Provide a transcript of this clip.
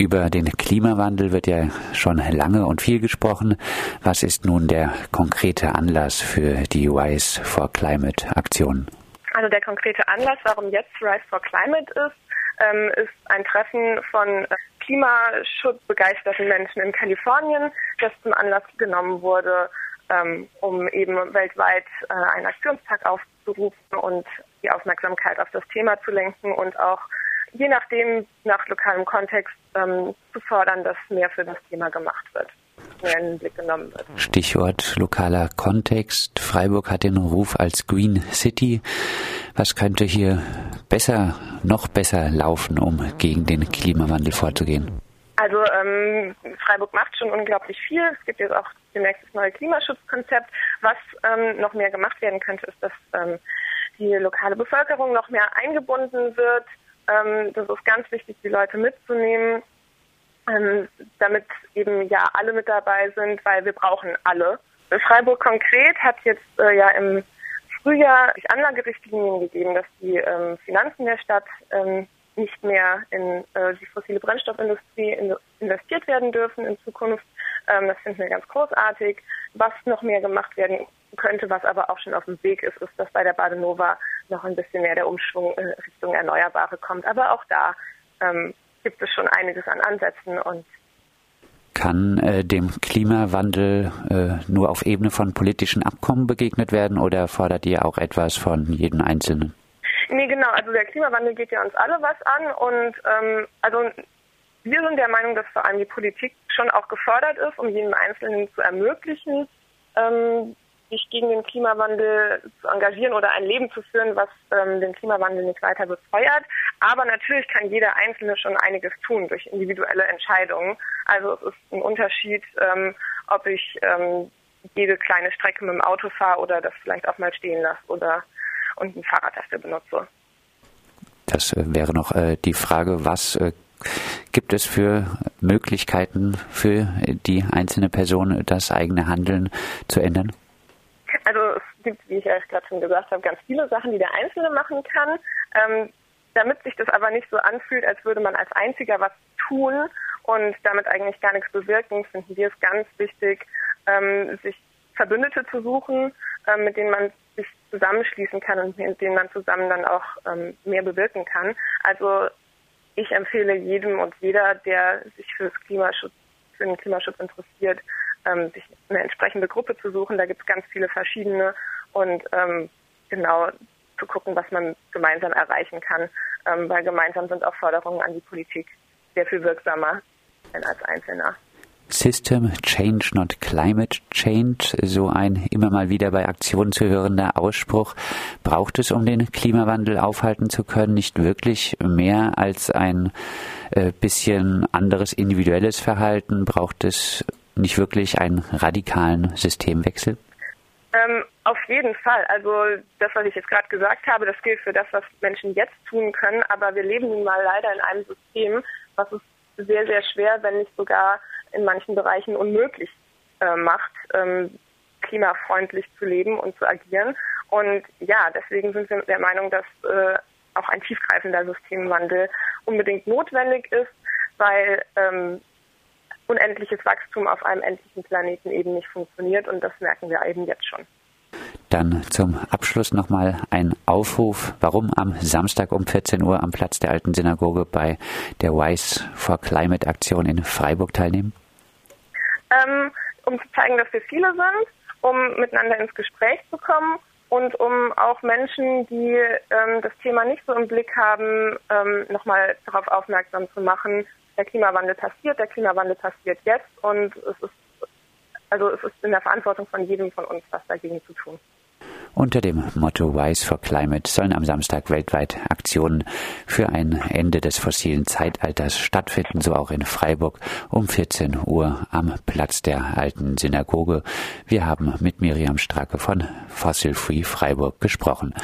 Über den Klimawandel wird ja schon lange und viel gesprochen. Was ist nun der konkrete Anlass für die Rise for Climate Aktion? Also der konkrete Anlass, warum jetzt Rise for Climate ist, ähm, ist ein Treffen von klimaschutzbegeisterten Menschen in Kalifornien, das zum Anlass genommen wurde, ähm, um eben weltweit äh, einen Aktionstag aufzurufen und die Aufmerksamkeit auf das Thema zu lenken und auch je nachdem, nach lokalem Kontext ähm, zu fordern, dass mehr für das Thema gemacht wird. Stichwort lokaler Kontext. Freiburg hat den Ruf als Green City. Was könnte hier besser, noch besser laufen, um gegen den Klimawandel vorzugehen? Also ähm, Freiburg macht schon unglaublich viel. Es gibt jetzt auch demnächst das neue Klimaschutzkonzept. Was ähm, noch mehr gemacht werden könnte, ist, dass ähm, die lokale Bevölkerung noch mehr eingebunden wird, ähm, das ist ganz wichtig, die Leute mitzunehmen, ähm, damit eben ja alle mit dabei sind, weil wir brauchen alle. Freiburg konkret hat jetzt äh, ja im Frühjahr sich Anlagerichtlinien gegeben, dass die ähm, Finanzen der Stadt ähm, nicht mehr in äh, die fossile Brennstoffindustrie in, investiert werden dürfen in Zukunft. Ähm, das finden wir ganz großartig. Was noch mehr gemacht werden könnte, was aber auch schon auf dem Weg ist, ist, dass bei der Badenova noch ein bisschen mehr der Umschwung in Richtung Erneuerbare kommt. Aber auch da ähm, gibt es schon einiges an Ansätzen und kann äh, dem Klimawandel äh, nur auf Ebene von politischen Abkommen begegnet werden oder fordert ihr auch etwas von jedem Einzelnen? Nee, genau. Also der Klimawandel geht ja uns alle was an und ähm, also wir sind der Meinung, dass vor allem die Politik schon auch gefordert ist, um jedem Einzelnen zu ermöglichen, ähm, sich gegen den Klimawandel zu engagieren oder ein Leben zu führen, was ähm, den Klimawandel nicht weiter befeuert. Aber natürlich kann jeder Einzelne schon einiges tun durch individuelle Entscheidungen. Also es ist ein Unterschied, ähm, ob ich ähm, jede kleine Strecke mit dem Auto fahre oder das vielleicht auch mal stehen lasse oder und ein Fahrrad dafür benutze. Das äh, wäre noch äh, die Frage, was äh, gibt es für Möglichkeiten für die einzelne Person, das eigene Handeln zu ändern? Also es gibt, wie ich ja gerade schon gesagt habe, ganz viele Sachen, die der Einzelne machen kann. Ähm, damit sich das aber nicht so anfühlt, als würde man als Einziger was tun und damit eigentlich gar nichts bewirken, finden wir es ganz wichtig, ähm, sich Verbündete zu suchen, ähm, mit denen man sich zusammenschließen kann und mit denen man zusammen dann auch ähm, mehr bewirken kann. Also ich empfehle jedem und jeder, der sich für, das Klimaschutz, für den Klimaschutz interessiert, ähm, sich eine entsprechende Gruppe zu suchen. Da gibt es ganz viele verschiedene und ähm, genau zu gucken, was man gemeinsam erreichen kann, ähm, weil gemeinsam sind auch Forderungen an die Politik sehr viel wirksamer als Einzelner. System Change, not Climate Change, so ein immer mal wieder bei Aktionen zu hörender Ausspruch. Braucht es, um den Klimawandel aufhalten zu können, nicht wirklich mehr als ein äh, bisschen anderes individuelles Verhalten? Braucht es nicht wirklich einen radikalen Systemwechsel? Ähm, auf jeden Fall. Also das, was ich jetzt gerade gesagt habe, das gilt für das, was Menschen jetzt tun können. Aber wir leben nun mal leider in einem System, was es sehr, sehr schwer, wenn nicht sogar in manchen Bereichen unmöglich äh, macht, ähm, klimafreundlich zu leben und zu agieren. Und ja, deswegen sind wir der Meinung, dass äh, auch ein tiefgreifender Systemwandel unbedingt notwendig ist, weil ähm, unendliches Wachstum auf einem endlichen Planeten eben nicht funktioniert und das merken wir eben jetzt schon. Dann zum Abschluss nochmal ein Aufruf, warum am Samstag um 14 Uhr am Platz der Alten Synagoge bei der Wise for Climate Aktion in Freiburg teilnehmen? Ähm, um zu zeigen, dass wir viele sind, um miteinander ins Gespräch zu kommen und um auch Menschen, die ähm, das Thema nicht so im Blick haben, ähm, nochmal darauf aufmerksam zu machen, der Klimawandel passiert, der Klimawandel passiert jetzt und es ist also es ist in der Verantwortung von jedem von uns, was dagegen zu tun. Unter dem Motto Wise for Climate sollen am Samstag weltweit Aktionen für ein Ende des fossilen Zeitalters stattfinden, so auch in Freiburg um 14 Uhr am Platz der alten Synagoge. Wir haben mit Miriam Stracke von Fossil Free Freiburg gesprochen.